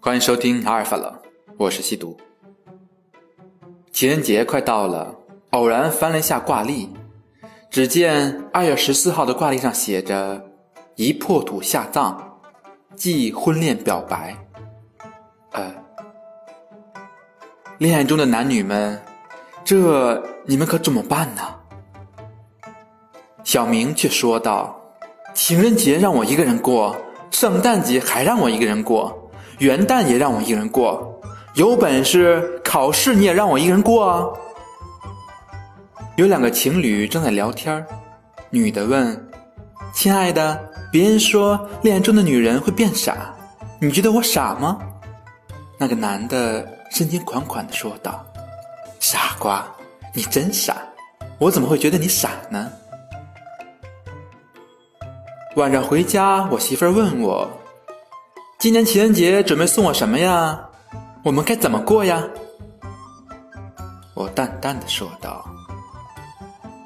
欢迎收听阿尔法了，我是西毒。情人节快到了，偶然翻了一下挂历，只见二月十四号的挂历上写着“一破土下葬，即婚恋表白”。呃，恋爱中的男女们，这你们可怎么办呢？小明却说道：“情人节让我一个人过，圣诞节还让我一个人过。”元旦也让我一个人过，有本事考试你也让我一个人过啊！有两个情侣正在聊天，女的问：“亲爱的，别人说恋爱中的女人会变傻，你觉得我傻吗？”那个男的深情款款的说道：“傻瓜，你真傻，我怎么会觉得你傻呢？”晚上回家，我媳妇儿问我。今年情人节准备送我什么呀？我们该怎么过呀？我淡淡的说道：“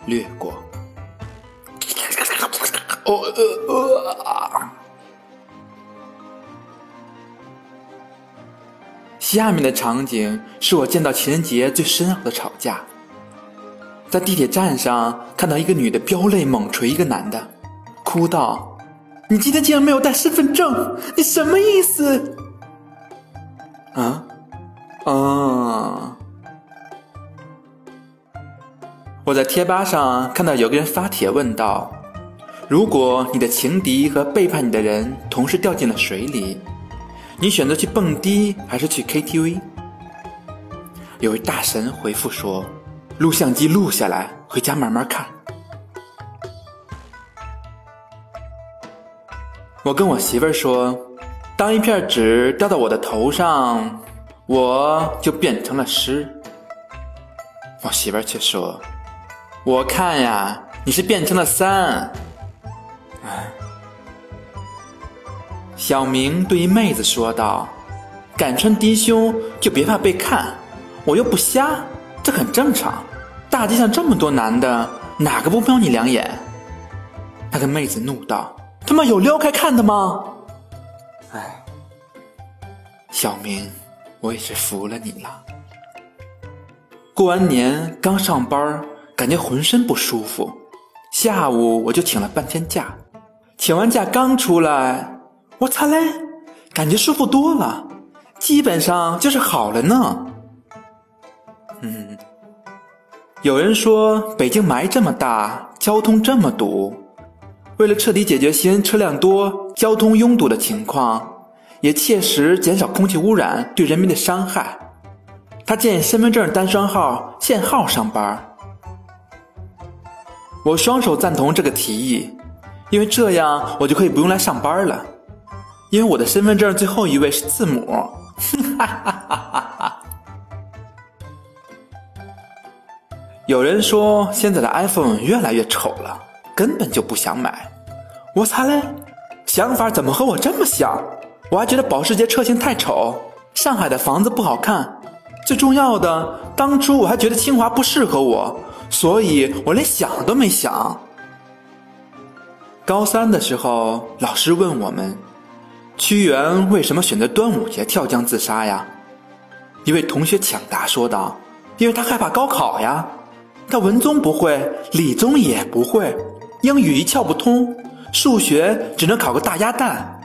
略过。”哦呃呃。下面的场景是我见到情人节最深奥的吵架。在地铁站上看到一个女的飙泪猛捶一个男的，哭道。你今天竟然没有带身份证，你什么意思？啊啊！我在贴吧上看到有个人发帖问道：“如果你的情敌和背叛你的人同时掉进了水里，你选择去蹦迪还是去 KTV？” 有位大神回复说：“录像机录下来，回家慢慢看。”我跟我媳妇儿说，当一片纸掉到我的头上，我就变成了诗。我媳妇儿却说，我看呀，你是变成了三。哎，小明对一妹子说道：“敢穿低胸就别怕被看，我又不瞎，这很正常。大街上这么多男的，哪个不瞄你两眼？”那个妹子怒道。他妈有撩开看的吗？哎，小明，我也是服了你了。过完年刚上班，感觉浑身不舒服，下午我就请了半天假。请完假刚出来，我擦嘞，感觉舒服多了，基本上就是好了呢。嗯，有人说北京霾这么大，交通这么堵。为了彻底解决西安车辆多、交通拥堵的情况，也切实减少空气污染对人民的伤害，他建议身份证单双号限号上班。我双手赞同这个提议，因为这样我就可以不用来上班了，因为我的身份证最后一位是字母。哈哈哈哈哈！有人说现在的 iPhone 越来越丑了。根本就不想买，我擦嘞！想法怎么和我这么像？我还觉得保时捷车型太丑，上海的房子不好看，最重要的，当初我还觉得清华不适合我，所以我连想都没想。高三的时候，老师问我们，屈原为什么选择端午节跳江自杀呀？一位同学抢答说道：“因为他害怕高考呀，他文综不会，理综也不会。”英语一窍不通，数学只能考个大鸭蛋。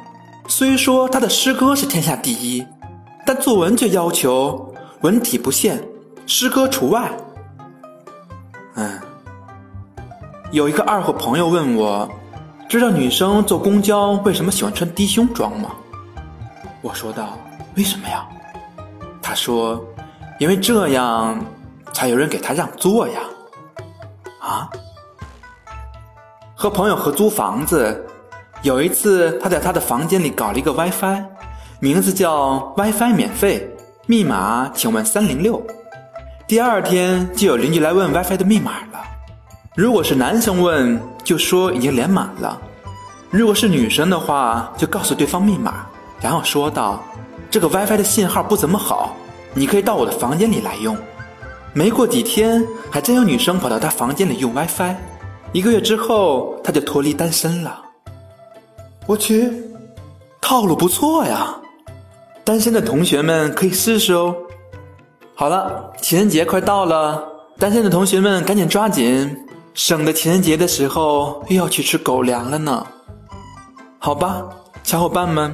虽说他的诗歌是天下第一，但作文却要求文体不限，诗歌除外。嗯，有一个二货朋友问我，知道女生坐公交为什么喜欢穿低胸装吗？我说道：为什么呀？他说：因为这样才有人给他让座呀。啊？和朋友合租房子，有一次他在他的房间里搞了一个 WiFi，名字叫 WiFi 免费，密码请问三零六。第二天就有邻居来问 WiFi 的密码了，如果是男生问，就说已经连满了；如果是女生的话，就告诉对方密码，然后说道：“这个 WiFi 的信号不怎么好，你可以到我的房间里来用。没过几天，还真有女生跑到他房间里用 WiFi。一个月之后，他就脱离单身了。我去，套路不错呀！单身的同学们可以试试哦。好了，情人节快到了，单身的同学们赶紧抓紧，省得情人节的时候又要去吃狗粮了呢。好吧，小伙伴们，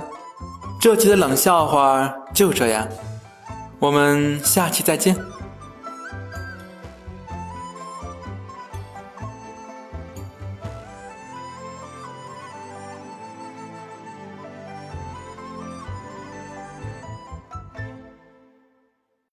这期的冷笑话就这样，我们下期再见。